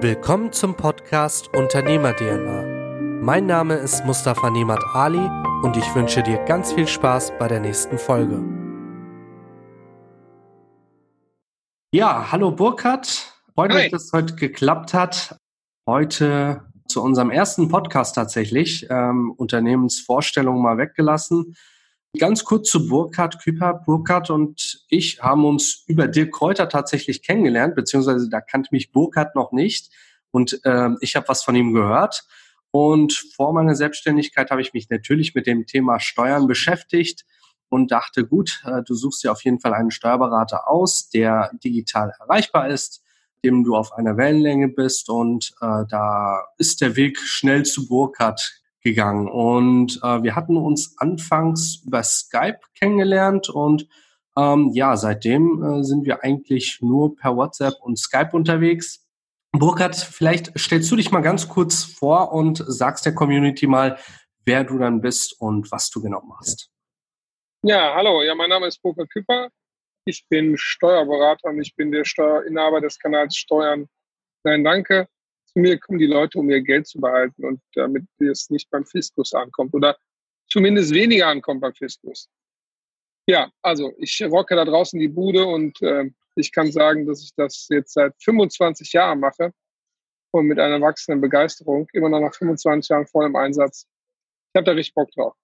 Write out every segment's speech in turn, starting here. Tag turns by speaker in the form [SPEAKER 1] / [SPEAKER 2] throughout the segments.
[SPEAKER 1] Willkommen zum Podcast Unternehmer DNA. Mein Name ist Mustafa Nemat Ali und ich wünsche dir ganz viel Spaß bei der nächsten Folge. Ja, hallo Burkhard. Freut mich, dass es heute geklappt hat. Heute zu unserem ersten Podcast tatsächlich. Ähm, Unternehmensvorstellung mal weggelassen. Ganz kurz zu Burkhard Küper. Burkhard und ich haben uns über Dirk Kräuter tatsächlich kennengelernt, beziehungsweise da kannte mich Burkhard noch nicht und äh, ich habe was von ihm gehört. Und vor meiner Selbstständigkeit habe ich mich natürlich mit dem Thema Steuern beschäftigt und dachte, gut, äh, du suchst dir auf jeden Fall einen Steuerberater aus, der digital erreichbar ist, dem du auf einer Wellenlänge bist und äh, da ist der Weg schnell zu Burkhardt gegangen. Und äh, wir hatten uns anfangs über Skype kennengelernt und ähm, ja, seitdem äh, sind wir eigentlich nur per WhatsApp und Skype unterwegs. Burkhard, vielleicht stellst du dich mal ganz kurz vor und sagst der Community mal, wer du dann bist und was du genau machst.
[SPEAKER 2] Ja, hallo, ja, mein Name ist Burkhard Küpper. Ich bin Steuerberater und ich bin der Steuerinhaber des Kanals Steuern. Nein, danke mir kommen die Leute, um ihr Geld zu behalten und damit es nicht beim Fiskus ankommt oder zumindest weniger ankommt beim Fiskus. Ja, also ich rocke da draußen die Bude und äh, ich kann sagen, dass ich das jetzt seit 25 Jahren mache und mit einer wachsenden Begeisterung, immer noch nach 25 Jahren voll im Einsatz. Ich habe da richtig Bock drauf.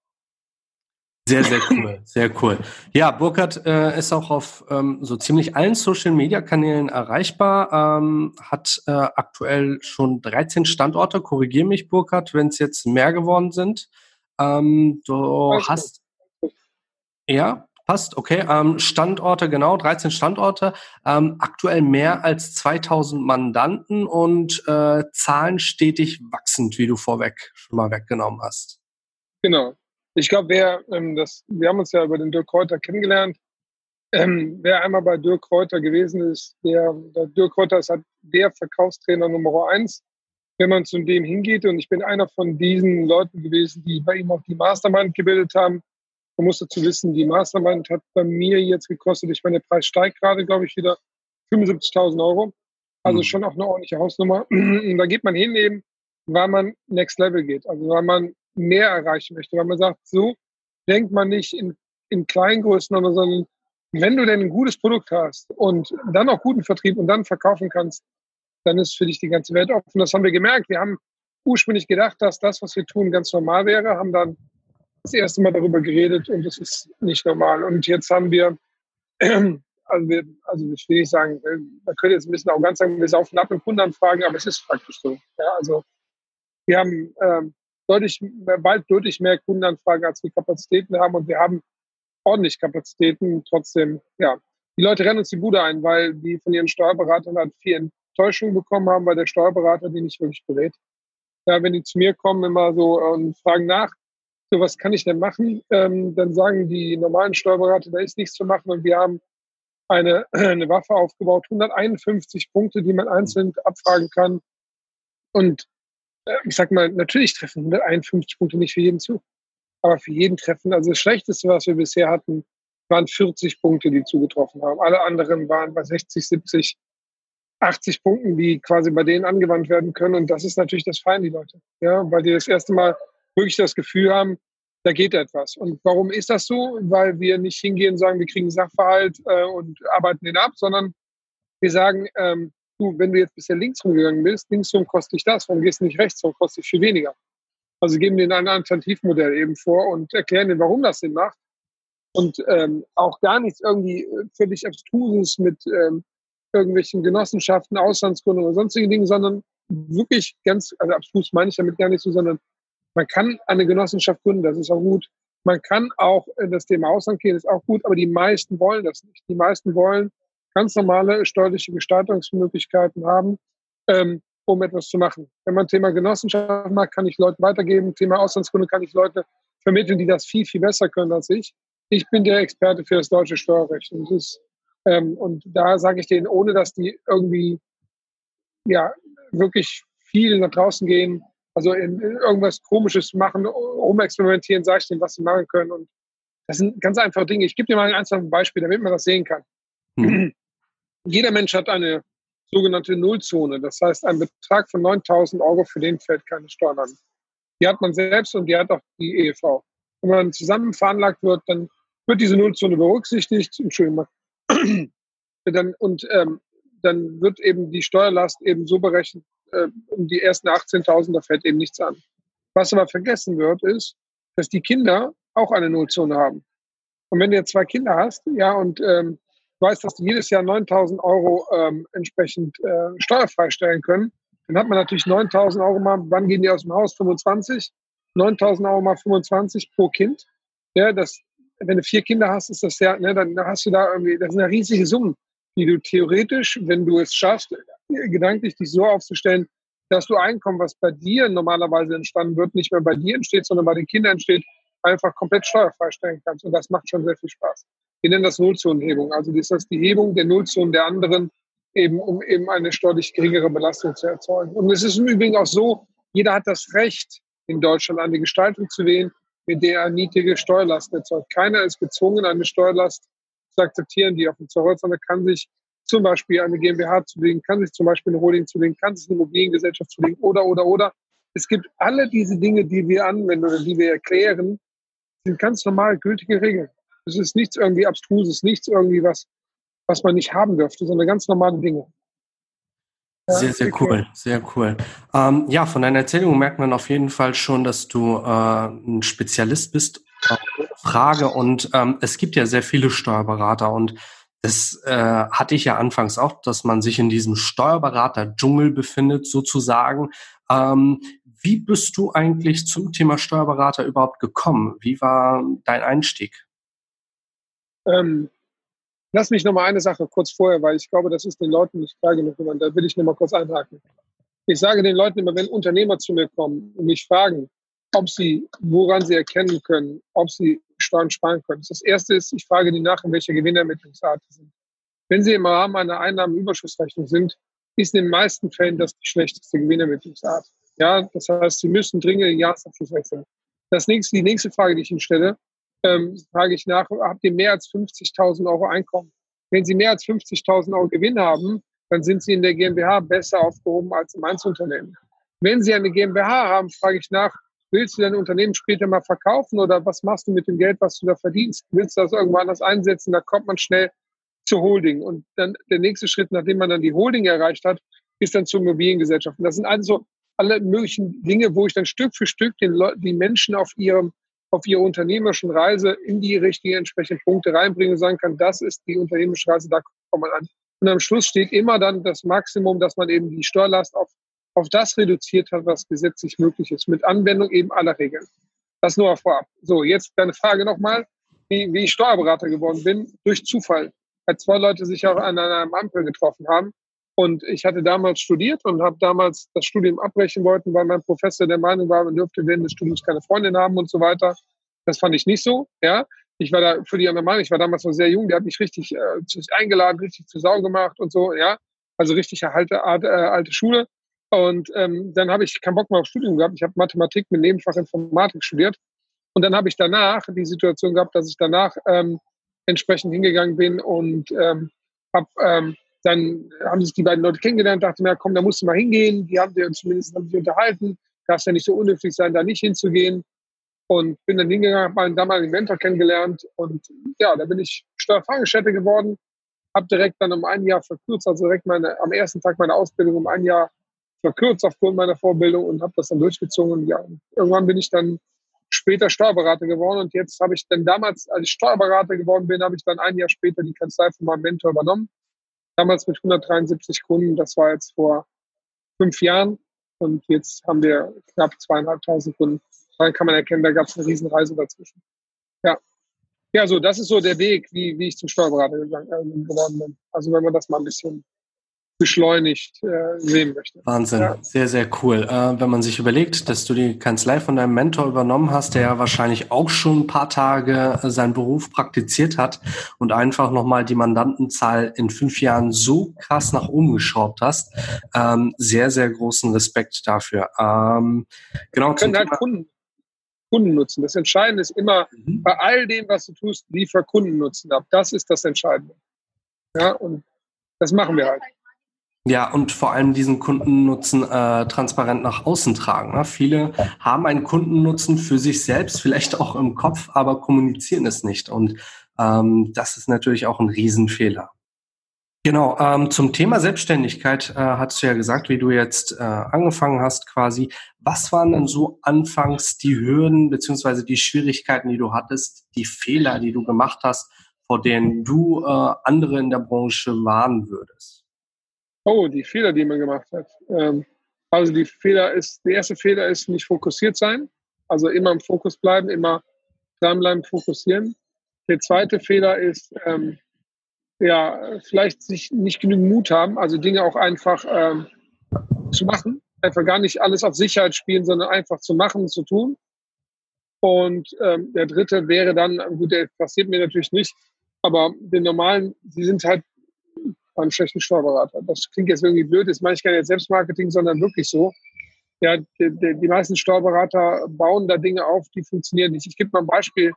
[SPEAKER 1] Sehr, sehr cool, sehr cool. Ja, Burkhard äh, ist auch auf ähm, so ziemlich allen Social-Media-Kanälen erreichbar, ähm, hat äh, aktuell schon 13 Standorte. Korrigier mich, Burkhard, wenn es jetzt mehr geworden sind. Ähm, du Alles hast... Ja, passt, okay. Ähm, Standorte, genau, 13 Standorte. Ähm, aktuell mehr als 2000 Mandanten und äh, Zahlen stetig wachsend, wie du vorweg schon mal weggenommen hast.
[SPEAKER 2] Genau, ich glaube, wer ähm, das, wir haben uns ja über den Dirk Kräuter kennengelernt. Ähm, wer einmal bei Dirk Kräuter gewesen ist, der, der Dirk Kräuter ist halt der Verkaufstrainer Nummer eins, wenn man zu dem hingeht. Und ich bin einer von diesen Leuten gewesen, die bei ihm auch die Mastermind gebildet haben. Man muss dazu wissen, die Mastermind hat bei mir jetzt gekostet, ich meine, der Preis steigt gerade, glaube ich, wieder 75.000 Euro. Also mhm. schon auch eine ordentliche Hausnummer. Und da geht man hin eben, weil man Next Level geht. Also weil man mehr erreichen möchte, weil man sagt, so denkt man nicht in, in Kleingrößen, sondern wenn du denn ein gutes Produkt hast und dann auch guten Vertrieb und dann verkaufen kannst, dann ist für dich die ganze Welt offen. Das haben wir gemerkt. Wir haben ursprünglich gedacht, dass das, was wir tun, ganz normal wäre, haben dann das erste Mal darüber geredet und das ist nicht normal. Und jetzt haben wir, also, wir, also ich will nicht sagen, man könnte jetzt ein bisschen auch ganz sagen, wir saufen ab und Kundenanfragen, aber es ist praktisch so. Ja, also wir haben ähm, deutlich, bald deutlich mehr Kundenanfragen, als wir Kapazitäten haben. Und wir haben ordentlich Kapazitäten. Trotzdem, ja, die Leute rennen uns die Bude ein, weil die von ihren Steuerberatern halt viel Enttäuschung bekommen haben, weil der Steuerberater die nicht wirklich berät. Ja, wenn die zu mir kommen, immer so und fragen nach, so was kann ich denn machen, ähm, dann sagen die normalen Steuerberater, da ist nichts zu machen und wir haben eine, eine Waffe aufgebaut, 151 Punkte, die man einzeln abfragen kann. Und äh, ich sag mal, natürlich treffen 151 Punkte nicht für jeden zu. Aber für jeden treffen, also das Schlechteste, was wir bisher hatten, waren 40 Punkte, die zugetroffen haben. Alle anderen waren bei 60, 70, 80 Punkten, die quasi bei denen angewandt werden können. Und das ist natürlich das Fein, die Leute. Ja, weil die das erste Mal wirklich das Gefühl haben, da geht etwas. Und warum ist das so? Weil wir nicht hingehen und sagen, wir kriegen Sachverhalt äh, und arbeiten den ab, sondern wir sagen, ähm, du, wenn du jetzt bisher links rumgegangen bist, links rum kostet dich das, warum gehst du nicht rechts rum, kostet dich viel weniger. Also geben denen ein Alternativmodell eben vor und erklären denen, warum das Sinn macht. Und ähm, auch gar nichts irgendwie äh, völlig Abstruses mit ähm, irgendwelchen Genossenschaften, Auslandsgründungen oder sonstigen Dingen, sondern wirklich ganz, also abstrus meine ich damit gar nicht so, sondern man kann eine Genossenschaft gründen, das ist auch gut. Man kann auch in das Thema Ausland gehen, ist auch gut, aber die meisten wollen das nicht. Die meisten wollen ganz normale steuerliche Gestaltungsmöglichkeiten haben, ähm, um etwas zu machen. Wenn man Thema Genossenschaft macht, kann ich Leute weitergeben. Thema Auslandskunde kann ich Leute vermitteln, die das viel, viel besser können als ich. Ich bin der Experte für das deutsche Steuerrecht. Und, ist, ähm, und da sage ich denen, ohne dass die irgendwie ja wirklich viel nach draußen gehen, also in, in irgendwas Komisches machen, rumexperimentieren, sage ich denen, was sie machen können. Und das sind ganz einfache Dinge. Ich gebe dir mal ein einfaches Beispiel, damit man das sehen kann. Hm. Jeder Mensch hat eine sogenannte Nullzone. Das heißt, ein Betrag von 9000 Euro, für den fällt keine Steuern an. Die hat man selbst und die hat auch die EEV. Wenn man zusammen veranlagt wird, dann wird diese Nullzone berücksichtigt. Entschuldigung. dann, und ähm, dann wird eben die Steuerlast eben so berechnet, äh, um die ersten 18.000, da fällt eben nichts an. Was aber vergessen wird, ist, dass die Kinder auch eine Nullzone haben. Und wenn du jetzt zwei Kinder hast, ja, und ähm, weißt, dass die jedes Jahr 9000 Euro ähm, entsprechend äh, steuerfrei stellen können, dann hat man natürlich 9000 Euro mal, wann gehen die aus dem Haus? 25? 9000 Euro mal 25 pro Kind. Ja, das, wenn du vier Kinder hast, ist das ja, ne, dann hast du da irgendwie, das sind ja riesige Summen, die du theoretisch, wenn du es schaffst, gedanklich dich so aufzustellen, dass du Einkommen, was bei dir normalerweise entstanden wird, nicht mehr bei dir entsteht, sondern bei den Kindern entsteht, einfach komplett steuerfrei stellen kannst. Und das macht schon sehr viel Spaß. Wir nennen das Nullzonenhebung. Also das ist die Hebung der Nullzonen der anderen, eben um eben eine steuerlich geringere Belastung zu erzeugen. Und es ist im Übrigen auch so, jeder hat das Recht, in Deutschland eine Gestaltung zu wählen, mit der er niedrige Steuerlasten erzeugt. Keiner ist gezwungen, eine Steuerlast zu akzeptieren, die auf dem Zoll, kann sich zum Beispiel eine GmbH zulegen, kann sich zum Beispiel eine Holding zulegen, kann sich eine Immobiliengesellschaft zulegen oder, oder, oder. Es gibt alle diese Dinge, die wir anwenden oder die wir erklären, sind ganz normal gültige Regeln. Es ist nichts irgendwie abstruses, nichts irgendwie was, was man nicht haben dürfte, sondern ganz normale Dinge.
[SPEAKER 1] sehr, sehr cool, sehr cool. Ähm, ja, von deiner Erzählung merkt man auf jeden Fall schon, dass du äh, ein Spezialist bist. Frage und ähm, es gibt ja sehr viele Steuerberater und das äh, hatte ich ja anfangs auch, dass man sich in diesem Steuerberater-Dschungel befindet, sozusagen. Ähm, wie bist du eigentlich zum Thema Steuerberater überhaupt gekommen? Wie war dein Einstieg?
[SPEAKER 2] Ähm, lass mich noch mal eine Sache kurz vorher, weil ich glaube, das ist den Leuten nicht klar genug. Da will ich noch mal kurz einhaken. Ich sage den Leuten immer, wenn Unternehmer zu mir kommen und mich fragen, ob sie, woran sie erkennen können, ob sie Steuern sparen können. Das erste ist, ich frage die nach, in welcher Gewinnermittlungsart sie sind. Wenn sie im Rahmen einer Einnahmenüberschussrechnung sind, ist in den meisten Fällen das die schlechteste Gewinnermittlungsart. Ja, das heißt, sie müssen dringend den Jahresabschluss wechseln. Das nächste, die nächste Frage, die ich Ihnen stelle, ähm, frage ich nach, habt ihr mehr als 50.000 Euro Einkommen? Wenn Sie mehr als 50.000 Euro Gewinn haben, dann sind Sie in der GmbH besser aufgehoben als im Einzelunternehmen. Wenn Sie eine GmbH haben, frage ich nach, willst du dein Unternehmen später mal verkaufen oder was machst du mit dem Geld, was du da verdienst? Willst du das irgendwo anders einsetzen? Da kommt man schnell zur Holding. Und dann der nächste Schritt, nachdem man dann die Holding erreicht hat, ist dann zur Immobiliengesellschaft. Und das sind also alle möglichen Dinge, wo ich dann Stück für Stück den Le die Menschen auf ihrem auf ihrer unternehmerischen Reise in die richtigen entsprechenden Punkte reinbringen und sagen kann, das ist die unternehmerische Reise, da kommt man an. Und am Schluss steht immer dann das Maximum, dass man eben die Steuerlast auf, auf das reduziert hat, was gesetzlich möglich ist, mit Anwendung eben aller Regeln. Das nur vorab. So, jetzt deine Frage nochmal, wie, wie ich Steuerberater geworden bin, durch Zufall. Weil zwei Leute sich auch an einer Ampel getroffen haben und ich hatte damals studiert und habe damals das Studium abbrechen wollten, weil mein Professor der Meinung war, man dürfte während des Studiums keine Freundin haben und so weiter. Das fand ich nicht so, ja. Ich war da für die andere Meinung, ich war damals noch sehr jung, der hat mich richtig äh, eingeladen, richtig zu Sau gemacht und so, ja. Also richtig alte, alte, äh, alte Schule. Und ähm, dann habe ich keinen Bock mehr auf Studium gehabt. Ich habe Mathematik mit Nebenfach Informatik studiert. Und dann habe ich danach die Situation gehabt, dass ich danach ähm, entsprechend hingegangen bin und ähm, habe ähm, dann haben sich die beiden Leute kennengelernt, dachte mir, komm, da musst du mal hingehen. Die haben sich zumindest haben sich unterhalten. Darfst ja nicht so unhöflich sein, da nicht hinzugehen. Und bin dann hingegangen, habe meinen damaligen Mentor kennengelernt. Und ja, da bin ich Steuerfahrgeschäfte geworden. Habe direkt dann um ein Jahr verkürzt, also direkt meine, am ersten Tag meiner Ausbildung um ein Jahr verkürzt aufgrund meiner Vorbildung und habe das dann durchgezogen. Und ja, irgendwann bin ich dann später Steuerberater geworden. Und jetzt habe ich dann damals, als ich Steuerberater geworden bin, habe ich dann ein Jahr später die Kanzlei von meinem Mentor übernommen damals mit 173 Kunden. Das war jetzt vor fünf Jahren. Und jetzt haben wir knapp zweieinhalbtausend Kunden. Dann kann man erkennen, da gab es eine Riesenreise dazwischen. Ja. Ja, so, das ist so der Weg, wie, wie ich zum Steuerberater gegangen, äh, geworden bin. Also wenn man das mal ein bisschen beschleunigt äh, sehen möchte.
[SPEAKER 1] Wahnsinn, ja. sehr, sehr cool. Äh, wenn man sich überlegt, dass du die Kanzlei von deinem Mentor übernommen hast, der ja wahrscheinlich auch schon ein paar Tage äh, seinen Beruf praktiziert hat und einfach nochmal die Mandantenzahl in fünf Jahren so krass nach oben geschraubt hast, ähm, sehr, sehr großen Respekt dafür. Ähm,
[SPEAKER 2] genau. Wir können halt Kunden, Kunden nutzen. Das Entscheidende ist immer, mhm. bei all dem, was du tust, liefer Kunden nutzen ab. Das ist das Entscheidende. Ja, und das machen wir halt.
[SPEAKER 1] Ja, und vor allem diesen Kundennutzen äh, transparent nach außen tragen. Ne? Viele haben einen Kundennutzen für sich selbst, vielleicht auch im Kopf, aber kommunizieren es nicht. Und ähm, das ist natürlich auch ein Riesenfehler. Genau, ähm, zum Thema Selbstständigkeit äh, hast du ja gesagt, wie du jetzt äh, angefangen hast quasi. Was waren denn so anfangs die Hürden beziehungsweise die Schwierigkeiten, die du hattest, die Fehler, die du gemacht hast, vor denen du äh, andere in der Branche warnen würdest?
[SPEAKER 2] Oh, die Fehler, die man gemacht hat. Ähm, also die Fehler ist, der erste Fehler ist nicht fokussiert sein. Also immer im Fokus bleiben, immer dranbleiben, fokussieren. Der zweite Fehler ist, ähm, ja, vielleicht sich nicht genügend Mut haben, also Dinge auch einfach ähm, zu machen. Einfach gar nicht alles auf Sicherheit spielen, sondern einfach zu machen, zu tun. Und ähm, der dritte wäre dann, gut, der passiert mir natürlich nicht, aber den normalen, sie sind halt beim schlechten Steuerberater. Das klingt jetzt irgendwie blöd, das meine ich gar nicht Selbstmarketing, sondern wirklich so. Ja, die, die, die meisten Steuerberater bauen da Dinge auf, die funktionieren nicht. Ich gebe mal ein Beispiel.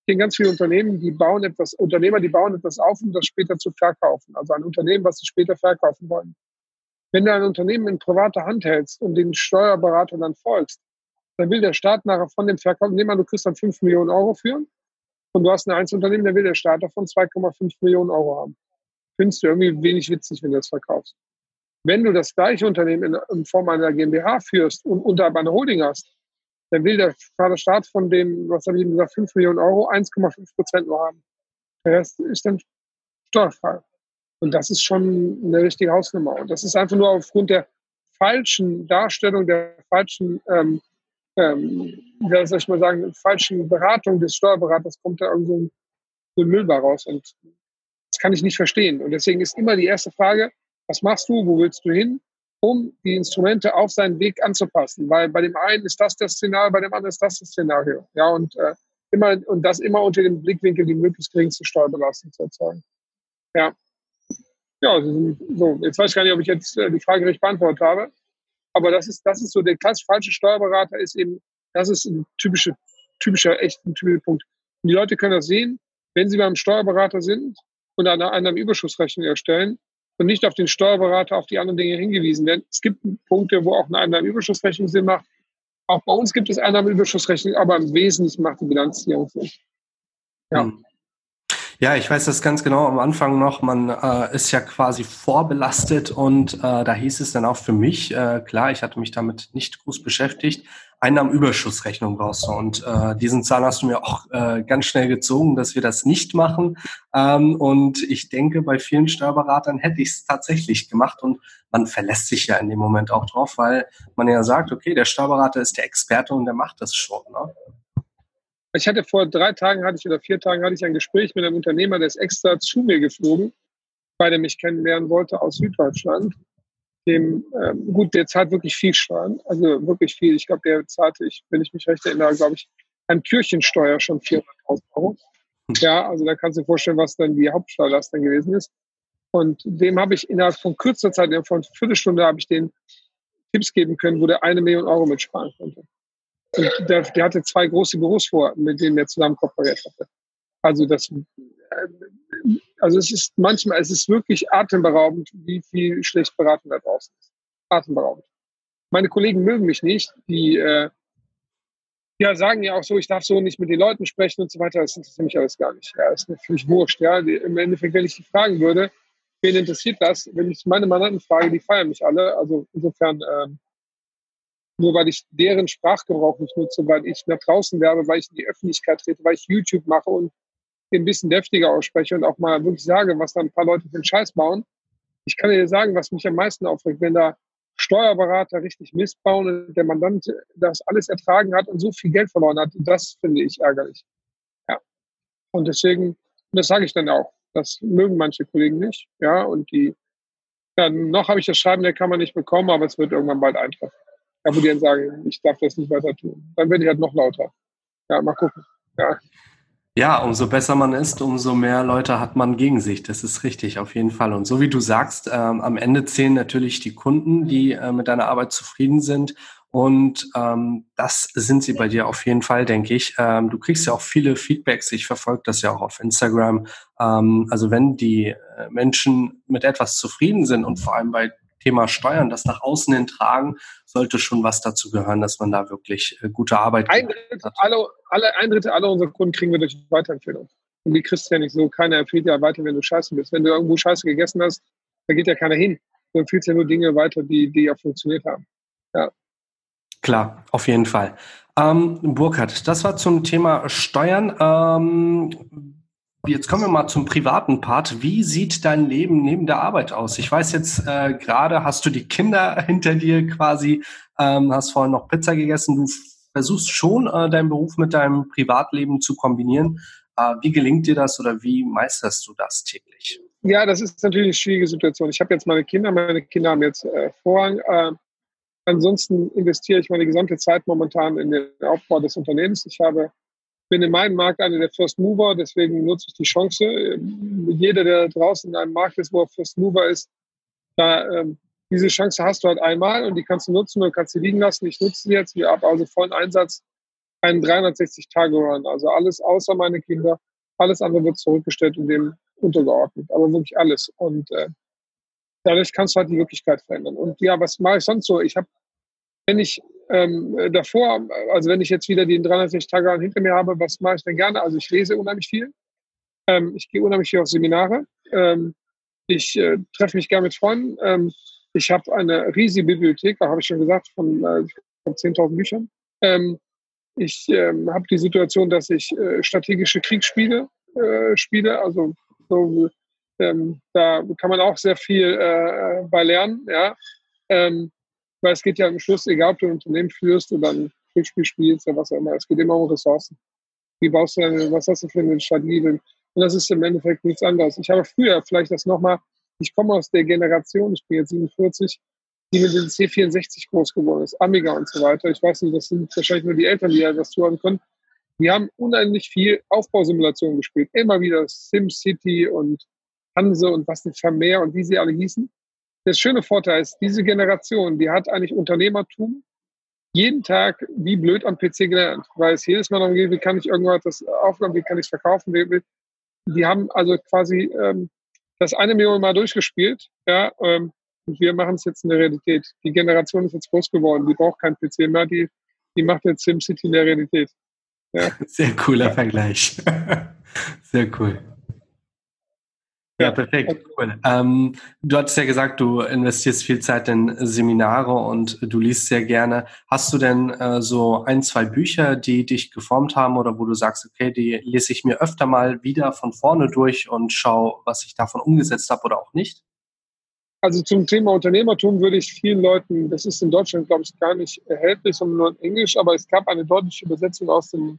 [SPEAKER 2] Ich kenne ganz viele Unternehmen, die bauen etwas, Unternehmer, die bauen etwas auf, um das später zu verkaufen. Also ein Unternehmen, was sie später verkaufen wollen. Wenn du ein Unternehmen in privater Hand hältst und den Steuerberater dann folgst, dann will der Staat nachher von dem Verkauf, nehmen wir, du kriegst dann 5 Millionen Euro führen und du hast ein Einzelunternehmen, dann will der Staat davon 2,5 Millionen Euro haben findest du irgendwie wenig witzig, wenn du das verkaufst. Wenn du das gleiche Unternehmen in, in Form einer GmbH führst und unter einer Holding hast, dann will der Staat von dem, was habe ich ihm gesagt, 5 Millionen Euro 1,5 Prozent nur haben. Der Rest ist dann steuerfrei. Und das ist schon eine richtige Hausnummer. Und das ist einfach nur aufgrund der falschen Darstellung, der falschen, ähm, ähm, wie soll ich mal sagen, falschen Beratung des Steuerberaters kommt da irgend so ein Müll bei raus. Und das kann ich nicht verstehen. Und deswegen ist immer die erste Frage, was machst du, wo willst du hin, um die Instrumente auf seinen Weg anzupassen? Weil bei dem einen ist das das Szenario, bei dem anderen ist das das Szenario. Ja, und äh, immer, und das immer unter dem Blickwinkel, die möglichst geringste Steuerbelastung zu erzeugen. Ja. Ja, so, jetzt weiß ich gar nicht, ob ich jetzt äh, die Frage richtig beantwortet habe. Aber das ist, das ist so, der klassisch falsche Steuerberater ist eben, das ist ein typischer, typischer, echt ein typischer Punkt. Und die Leute können das sehen, wenn sie beim Steuerberater sind, und eine Einnahmenüberschussrechnung erstellen und nicht auf den Steuerberater, auf die anderen Dinge hingewiesen werden. Es gibt Punkte, wo auch eine Einnahmenüberschussrechnung Sinn macht. Auch bei uns gibt es Einnahmenüberschussrechnung, aber im Wesentlichen macht die Bilanzierung Sinn.
[SPEAKER 1] Ja. Hm. Ja, ich weiß das ganz genau am Anfang noch. Man äh, ist ja quasi vorbelastet und äh, da hieß es dann auch für mich, äh, klar, ich hatte mich damit nicht groß beschäftigt, Einnahmenüberschussrechnung brauchst du. Und äh, diesen Zahn hast du mir auch äh, ganz schnell gezogen, dass wir das nicht machen. Ähm, und ich denke, bei vielen Steuerberatern hätte ich es tatsächlich gemacht und man verlässt sich ja in dem Moment auch drauf, weil man ja sagt, okay, der Steuerberater ist der Experte und der macht das schon. Ne?
[SPEAKER 2] Ich hatte vor drei Tagen hatte ich oder vier Tagen hatte ich ein Gespräch mit einem Unternehmer, der ist extra zu mir geflogen, weil er mich kennenlernen wollte aus Süddeutschland. Dem, ähm, gut, der zahlt wirklich viel Steuern, also wirklich viel. Ich glaube, der zahlte, ich, wenn ich mich recht erinnere, glaube ich, an Kirchensteuer schon 400.000 Euro. Ja, also da kannst du dir vorstellen, was dann die Hauptsteuerlast dann gewesen ist. Und dem habe ich innerhalb von kürzer Zeit, innerhalb von einer Viertelstunde, habe ich den Tipps geben können, wo der eine Million Euro mitsparen konnte. Und der, der hatte zwei große Büros vor, mit denen er zusammen kooperiert hatte. Also das, äh, also es ist manchmal, es ist wirklich atemberaubend, wie viel schlecht beraten da draußen ist. Atemberaubend. Meine Kollegen mögen mich nicht, die äh, ja, sagen ja auch so, ich darf so nicht mit den Leuten sprechen und so weiter. Das interessiert mich alles gar nicht. Ja, das ist natürlich wurscht. Ja. Im Endeffekt, wenn ich die fragen würde, wen interessiert das? Wenn ich meine Mandanten frage, die feiern mich alle. Also insofern ähm, nur weil ich deren Sprachgebrauch nicht nutze, weil ich nach draußen werbe, weil ich in die Öffentlichkeit trete, weil ich YouTube mache und ein bisschen deftiger ausspreche und auch mal wirklich sage, was da ein paar Leute für einen Scheiß bauen. Ich kann dir sagen, was mich am meisten aufregt, wenn da Steuerberater richtig Mist bauen und der Mandant das alles ertragen hat und so viel Geld verloren hat. Das finde ich ärgerlich. Ja. Und deswegen, das sage ich dann auch. Das mögen manche Kollegen nicht. Ja, und die, ja, noch habe ich das Schreiben der Kammer nicht bekommen, aber es wird irgendwann bald eintreffen ja, wo die dann sagen, ich darf das nicht weiter tun. Dann werde ich halt noch lauter. Ja, mal gucken. Ja.
[SPEAKER 1] Ja, umso besser man ist, umso mehr Leute hat man gegen sich. Das ist richtig, auf jeden Fall. Und so wie du sagst, ähm, am Ende zählen natürlich die Kunden, die äh, mit deiner Arbeit zufrieden sind. Und ähm, das sind sie bei dir auf jeden Fall, denke ich. Ähm, du kriegst ja auch viele Feedbacks. Ich verfolge das ja auch auf Instagram. Ähm, also wenn die äh, Menschen mit etwas zufrieden sind und vor allem bei Thema Steuern, das nach außen hin tragen, sollte schon was dazu gehören, dass man da wirklich äh, gute Arbeit
[SPEAKER 2] ein Drittel. Alle, alle, ein Drittel aller unserer Kunden kriegen wir durch Weiterempfehlung. Und die kriegst du ja nicht so. Keiner empfiehlt ja weiter, wenn du scheiße bist. Wenn du irgendwo scheiße gegessen hast, da geht ja keiner hin. Du empfiehlst ja nur Dinge weiter, die, die ja funktioniert haben. Ja.
[SPEAKER 1] Klar, auf jeden Fall. Ähm, Burkhard, das war zum Thema Steuern. Ähm, Jetzt kommen wir mal zum privaten Part. Wie sieht dein Leben neben der Arbeit aus? Ich weiß jetzt äh, gerade, hast du die Kinder hinter dir quasi, ähm, hast vorhin noch Pizza gegessen. Du versuchst schon, äh, deinen Beruf mit deinem Privatleben zu kombinieren. Äh, wie gelingt dir das oder wie meisterst du das täglich?
[SPEAKER 2] Ja, das ist natürlich eine schwierige Situation. Ich habe jetzt meine Kinder, meine Kinder haben jetzt äh, Vorrang. Äh, ansonsten investiere ich meine gesamte Zeit momentan in den Aufbau des Unternehmens. Ich habe bin in meinem Markt einer der First Mover, deswegen nutze ich die Chance. Jeder, der draußen in einem Markt ist, wo er First Mover ist, da, ähm, diese Chance hast du halt einmal und die kannst du nutzen und kannst sie liegen lassen. Ich nutze sie jetzt. Wir haben also vollen Einsatz einen 360-Tage-Run. Also alles außer meine Kinder. Alles andere wird zurückgestellt und dem untergeordnet. Aber wirklich alles. Und äh, dadurch kannst du halt die Wirklichkeit verändern. Und ja, was mache ich sonst so? Ich habe, wenn ich ähm, davor, also wenn ich jetzt wieder den 360 Tage hinter mir habe, was mache ich denn gerne? Also ich lese unheimlich viel. Ähm, ich gehe unheimlich viel auf Seminare. Ähm, ich äh, treffe mich gerne mit Freunden. Ähm, ich habe eine riesige Bibliothek, da habe ich schon gesagt, von, äh, von 10.000 Büchern. Ähm, ich ähm, habe die Situation, dass ich äh, strategische Kriegsspiele äh, spiele. Also so, da kann man auch sehr viel äh, bei lernen. Ja. Ähm, weil es geht ja am Schluss, egal ob du ein Unternehmen führst oder ein Glücksspiel spielst oder was auch immer, es geht immer um Ressourcen. Wie baust du deine, was hast du für eine Strategie? Und das ist im Endeffekt nichts anderes. Ich habe früher vielleicht das nochmal, ich komme aus der Generation, ich bin jetzt 47, die mit dem C64 groß geworden ist, Amiga und so weiter. Ich weiß nicht, das sind wahrscheinlich nur die Eltern, die das zuhören können. Die haben unendlich viel Aufbausimulation gespielt. Immer wieder SimCity und Hanse und was nicht Vermeer und wie sie alle hießen. Der schöne Vorteil ist, diese Generation, die hat eigentlich Unternehmertum jeden Tag wie blöd am PC gelernt, weil es jedes Mal darum geht, wie kann ich irgendwas aufgaben, wie kann ich es verkaufen. Die haben also quasi ähm, das eine Million Mal durchgespielt, ja, ähm, und wir machen es jetzt in der Realität. Die Generation ist jetzt groß geworden, die braucht keinen PC mehr, die, die macht jetzt SimCity in der Realität.
[SPEAKER 1] Ja. Sehr cooler. Vergleich. Sehr cool. Ja, perfekt, cool. Ähm, du hattest ja gesagt, du investierst viel Zeit in Seminare und du liest sehr gerne. Hast du denn äh, so ein, zwei Bücher, die dich geformt haben oder wo du sagst, okay, die lese ich mir öfter mal wieder von vorne durch und schaue, was ich davon umgesetzt habe oder auch nicht?
[SPEAKER 2] Also zum Thema Unternehmertum würde ich vielen Leuten, das ist in Deutschland, glaube ich, gar nicht erhältlich, sondern nur in Englisch, aber es gab eine deutsche Übersetzung aus dem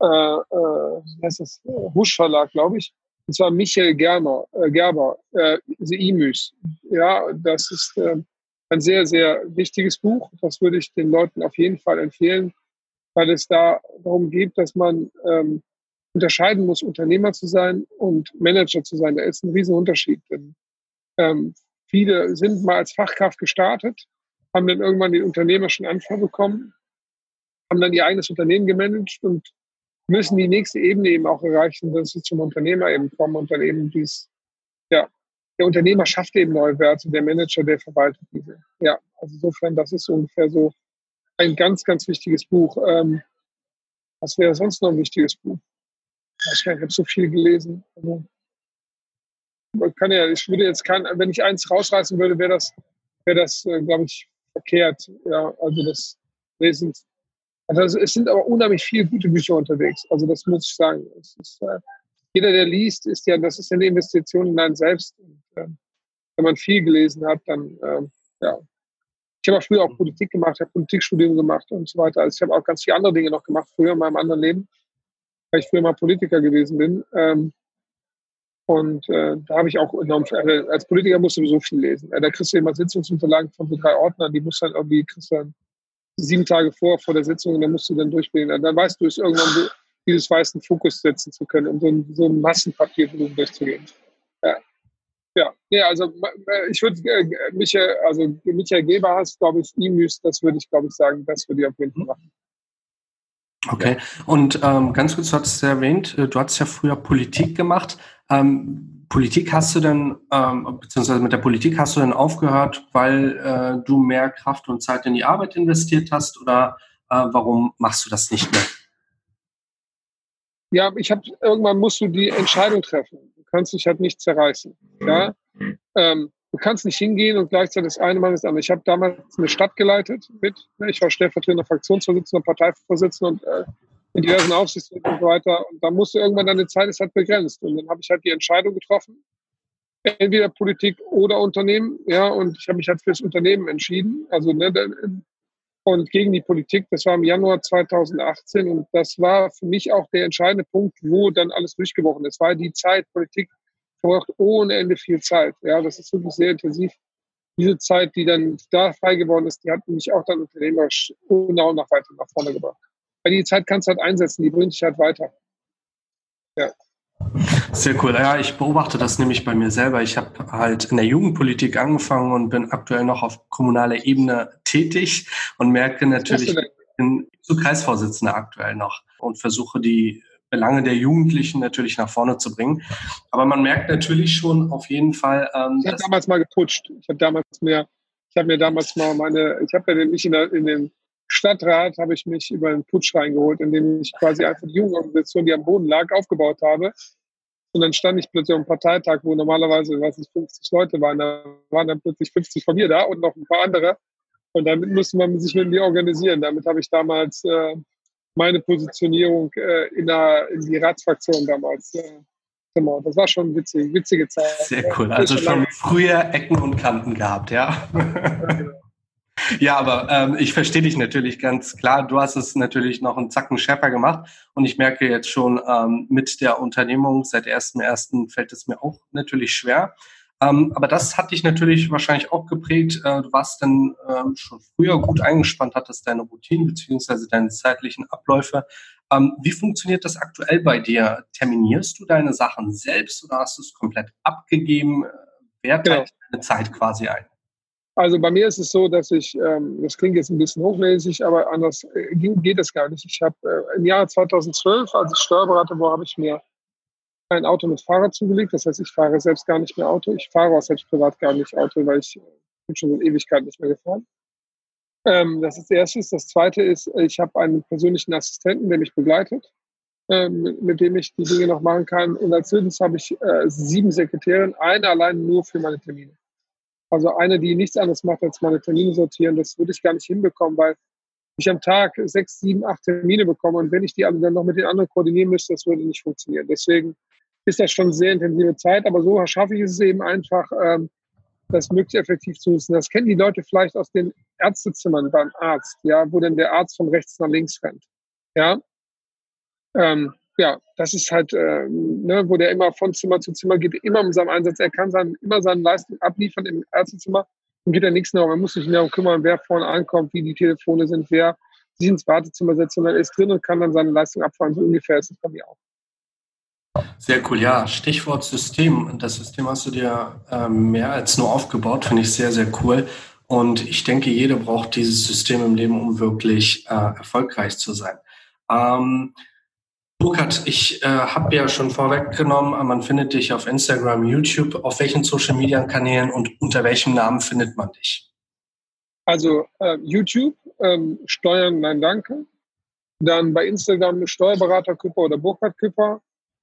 [SPEAKER 2] äh, äh, heißt das, Husch Verlag, glaube ich und zwar Michael Gerber, äh, Gerber äh, The Emus. Ja, das ist äh, ein sehr, sehr wichtiges Buch. Das würde ich den Leuten auf jeden Fall empfehlen, weil es da darum geht, dass man ähm, unterscheiden muss, Unternehmer zu sein und Manager zu sein. Da ist ein riesen Unterschied. Denn, ähm, viele sind mal als Fachkraft gestartet, haben dann irgendwann den unternehmerischen Anfang bekommen, haben dann ihr eigenes Unternehmen gemanagt und müssen die nächste Ebene eben auch erreichen, dass sie zum Unternehmer eben kommen und dann eben dies, ja, der Unternehmer schafft eben neue Werte, der Manager, der verwaltet diese. Ja, also insofern, das ist ungefähr so ein ganz, ganz wichtiges Buch. Ähm, was wäre sonst noch ein wichtiges Buch? Ich habe so viel gelesen. Also, man kann ja, ich würde jetzt kein, wenn ich eins rausreißen würde, wäre das, wäre das, äh, glaube ich, verkehrt. Ja, also das Lesen also es sind aber unheimlich viele gute Bücher unterwegs. Also das muss ich sagen. Ist, äh, jeder, der liest, ist ja, das ist eine Investition in einen selbst. Und, äh, wenn man viel gelesen hat, dann äh, ja. Ich habe auch früher auch Politik gemacht, habe Politikstudium gemacht und so weiter. Also ich habe auch ganz viele andere Dinge noch gemacht, früher in meinem anderen Leben, weil ich früher mal Politiker gewesen bin. Ähm, und äh, da habe ich auch enorm, äh, als Politiker musst du so viel lesen. Äh, da kriegst du immer Sitzungsunterlagen von so drei Ordnern, die musst dann irgendwie, kriegst du dann sieben Tage vor, vor der Sitzung, und dann musst du dann durchbilden. Dann weißt du es irgendwann, dieses weißen Fokus setzen zu können, um so ein, so ein Massenpapiervolumen durchzugehen. Ja. Ja, nee, also ich würde äh, Michael, also Michael Geber hast, glaube ich, Imüs, das würde ich, glaube ich, sagen, das würde ich auf jeden Fall machen.
[SPEAKER 1] Okay, und ähm, ganz kurz, du hattest ja erwähnt, äh, du hattest ja früher Politik gemacht. Ähm, Politik hast du denn, ähm, beziehungsweise mit der Politik hast du denn aufgehört, weil äh, du mehr Kraft und Zeit in die Arbeit investiert hast oder äh, warum machst du das nicht mehr?
[SPEAKER 2] Ja, ich habe irgendwann musst du die Entscheidung treffen. Du kannst dich halt nicht zerreißen. Ja, ähm, du kannst nicht hingehen und gleichzeitig das eine Mal das andere. Ich habe damals eine Stadt geleitet mit. Ne, ich war stellvertretender Fraktionsvorsitzender, Parteivorsitzender und äh, in diversen Aufsichtsräten und so weiter. Und da musste irgendwann deine Zeit ist halt begrenzt. Und dann habe ich halt die Entscheidung getroffen, entweder Politik oder Unternehmen. Ja, und ich habe mich halt fürs Unternehmen entschieden. Also ne, und gegen die Politik. Das war im Januar 2018 und das war für mich auch der entscheidende Punkt, wo dann alles durchgebrochen ist. Weil die Zeit, Politik braucht ohne Ende viel Zeit. Ja, das ist wirklich sehr intensiv. Diese Zeit, die dann da frei geworden ist, die hat mich auch dann unternehmerisch genau nach weiter nach vorne gebracht. Weil die Zeit kannst du halt einsetzen, die bringt dich halt weiter.
[SPEAKER 1] Ja. Sehr cool. Ja, ich beobachte das nämlich bei mir selber. Ich habe halt in der Jugendpolitik angefangen und bin aktuell noch auf kommunaler Ebene tätig und merke natürlich, ich bin zu Kreisvorsitzender aktuell noch und versuche die Belange der Jugendlichen natürlich nach vorne zu bringen. Aber man merkt natürlich schon auf jeden Fall.
[SPEAKER 2] Ähm, ich habe damals mal geputscht. Ich habe damals mir, ich habe mir damals mal meine, ich habe ja nicht in, der, in den Stadtrat habe ich mich über einen Putsch reingeholt, indem ich quasi einfach die Jugendorganisation, die am Boden lag, aufgebaut habe. Und dann stand ich plötzlich am Parteitag, wo normalerweise, weiß ich, 50 Leute waren. Da waren dann plötzlich 50 von mir da und noch ein paar andere. Und damit musste man sich mit mir organisieren. Damit habe ich damals äh, meine Positionierung äh, in, der, in die Ratsfraktion damals äh, Genau, das war schon witzig, witzige Zeit.
[SPEAKER 1] Sehr cool. Also schon früher Ecken und Kanten gehabt, ja. ja genau. Ja, aber ähm, ich verstehe dich natürlich ganz klar. Du hast es natürlich noch einen Zacken schärfer gemacht und ich merke jetzt schon ähm, mit der Unternehmung seit 1.1. fällt es mir auch natürlich schwer. Ähm, aber das hat dich natürlich wahrscheinlich auch geprägt. Äh, du warst dann ähm, schon früher gut eingespannt, hattest deine Routinen beziehungsweise deine zeitlichen Abläufe. Ähm, wie funktioniert das aktuell bei dir? Terminierst du deine Sachen selbst oder hast du es komplett abgegeben? Wer teilt genau. deine Zeit quasi ein?
[SPEAKER 2] Also bei mir ist es so, dass ich, ähm, das klingt jetzt ein bisschen hochmäßig, aber anders äh, geht es gar nicht. Ich habe äh, im Jahr 2012, als ich Steuerberater war, habe ich mir ein Auto mit Fahrer zugelegt. Das heißt, ich fahre selbst gar nicht mehr Auto. Ich fahre auch selbst privat gar nicht Auto, weil ich äh, bin schon in Ewigkeit nicht mehr gefahren. Ähm, das ist das Erste. Das Zweite ist, ich habe einen persönlichen Assistenten, der mich begleitet, ähm, mit dem ich die Dinge noch machen kann. Und als drittes habe ich äh, sieben Sekretärinnen, eine allein nur für meine Termine. Also eine, die nichts anderes macht, als meine Termine sortieren, das würde ich gar nicht hinbekommen, weil ich am Tag sechs, sieben, acht Termine bekomme und wenn ich die alle dann noch mit den anderen koordinieren müsste, das würde nicht funktionieren. Deswegen ist das schon sehr intensive Zeit, aber so schaffe ich es eben einfach, ähm, das möglichst effektiv zu nutzen. Das kennen die Leute vielleicht aus den Ärztezimmern beim Arzt, ja, wo dann der Arzt von rechts nach links rennt. Ja, ähm, ja, das ist halt, äh, ne, wo der immer von Zimmer zu Zimmer geht, immer um seinen Einsatz. Er kann sein, immer seine Leistung abliefern im Ärztezimmer und geht er nichts mehr. Man muss sich darum kümmern, wer vorne ankommt, wie die Telefone sind, wer sich ins Wartezimmer setzt, sondern er ist drin und kann dann seine Leistung abfahren. So ungefähr ist es bei mir auch.
[SPEAKER 1] Sehr cool, ja. Stichwort System. Das System hast du dir ähm, mehr als nur aufgebaut, finde ich sehr, sehr cool. Und ich denke, jeder braucht dieses System im Leben, um wirklich äh, erfolgreich zu sein. Ähm, Burkhard, ich äh, habe ja schon vorweggenommen, man findet dich auf Instagram, YouTube. Auf welchen Social Media Kanälen und unter welchem Namen findet man dich?
[SPEAKER 2] Also äh, YouTube, ähm, Steuern, nein, danke. Dann bei Instagram Steuerberater Küpper oder Burkhard Küpper.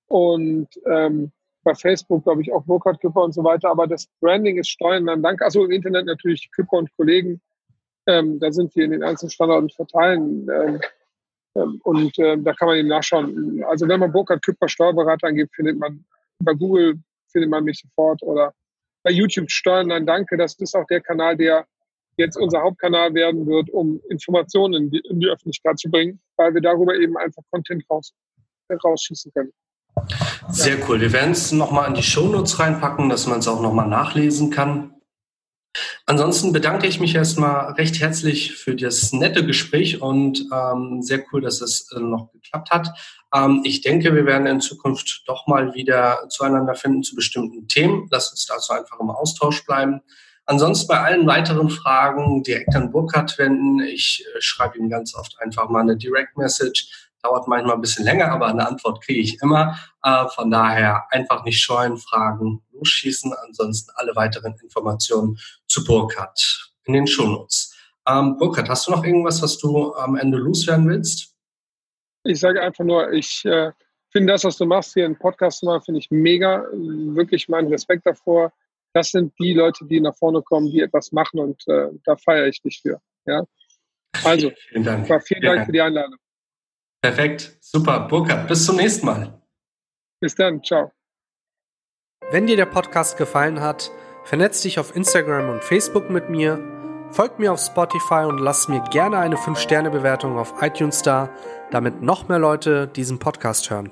[SPEAKER 2] Und ähm, bei Facebook, glaube ich, auch Burkhard Küpper und so weiter. Aber das Branding ist Steuern, nein, danke. Also im Internet natürlich Küpper und Kollegen. Ähm, da sind wir in den einzelnen Standorten verteilen. Ähm, und äh, da kann man eben nachschauen. Also wenn man Burkhard Küpper Steuerberater angibt, findet man bei Google findet man mich sofort oder bei YouTube Steuern Nein Danke. Das ist auch der Kanal, der jetzt unser Hauptkanal werden wird, um Informationen in die, in die Öffentlichkeit zu bringen, weil wir darüber eben einfach Content raus, rausschießen können.
[SPEAKER 1] Sehr cool. Wir werden es nochmal in die Shownotes reinpacken, dass man es auch nochmal nachlesen kann. Ansonsten bedanke ich mich erstmal recht herzlich für das nette Gespräch und ähm, sehr cool, dass es äh, noch geklappt hat. Ähm, ich denke, wir werden in Zukunft doch mal wieder zueinander finden zu bestimmten Themen. Lass uns dazu einfach im Austausch bleiben. Ansonsten bei allen weiteren Fragen direkt an Burkhardt wenden. Ich äh, schreibe ihm ganz oft einfach mal eine Direct Message. Dauert manchmal ein bisschen länger, aber eine Antwort kriege ich immer. Äh, von daher einfach nicht scheuen, fragen, losschießen. Ansonsten alle weiteren Informationen zu Burkhardt in den Shownotes. Ähm, Burkhard, hast du noch irgendwas, was du am Ende loswerden willst?
[SPEAKER 2] Ich sage einfach nur, ich äh, finde das, was du machst hier im Podcast mal, finde ich mega. Wirklich meinen Respekt davor. Das sind die Leute, die nach vorne kommen, die etwas machen und äh, da feiere ich dich für. Ja? Also, vielen Dank, vielen Dank für die Einladung.
[SPEAKER 1] Perfekt, super. Burkhard, bis zum nächsten Mal.
[SPEAKER 2] Bis dann, ciao.
[SPEAKER 3] Wenn dir der Podcast gefallen hat, vernetz dich auf Instagram und Facebook mit mir, folg mir auf Spotify und lass mir gerne eine 5-Sterne-Bewertung auf iTunes da, damit noch mehr Leute diesen Podcast hören.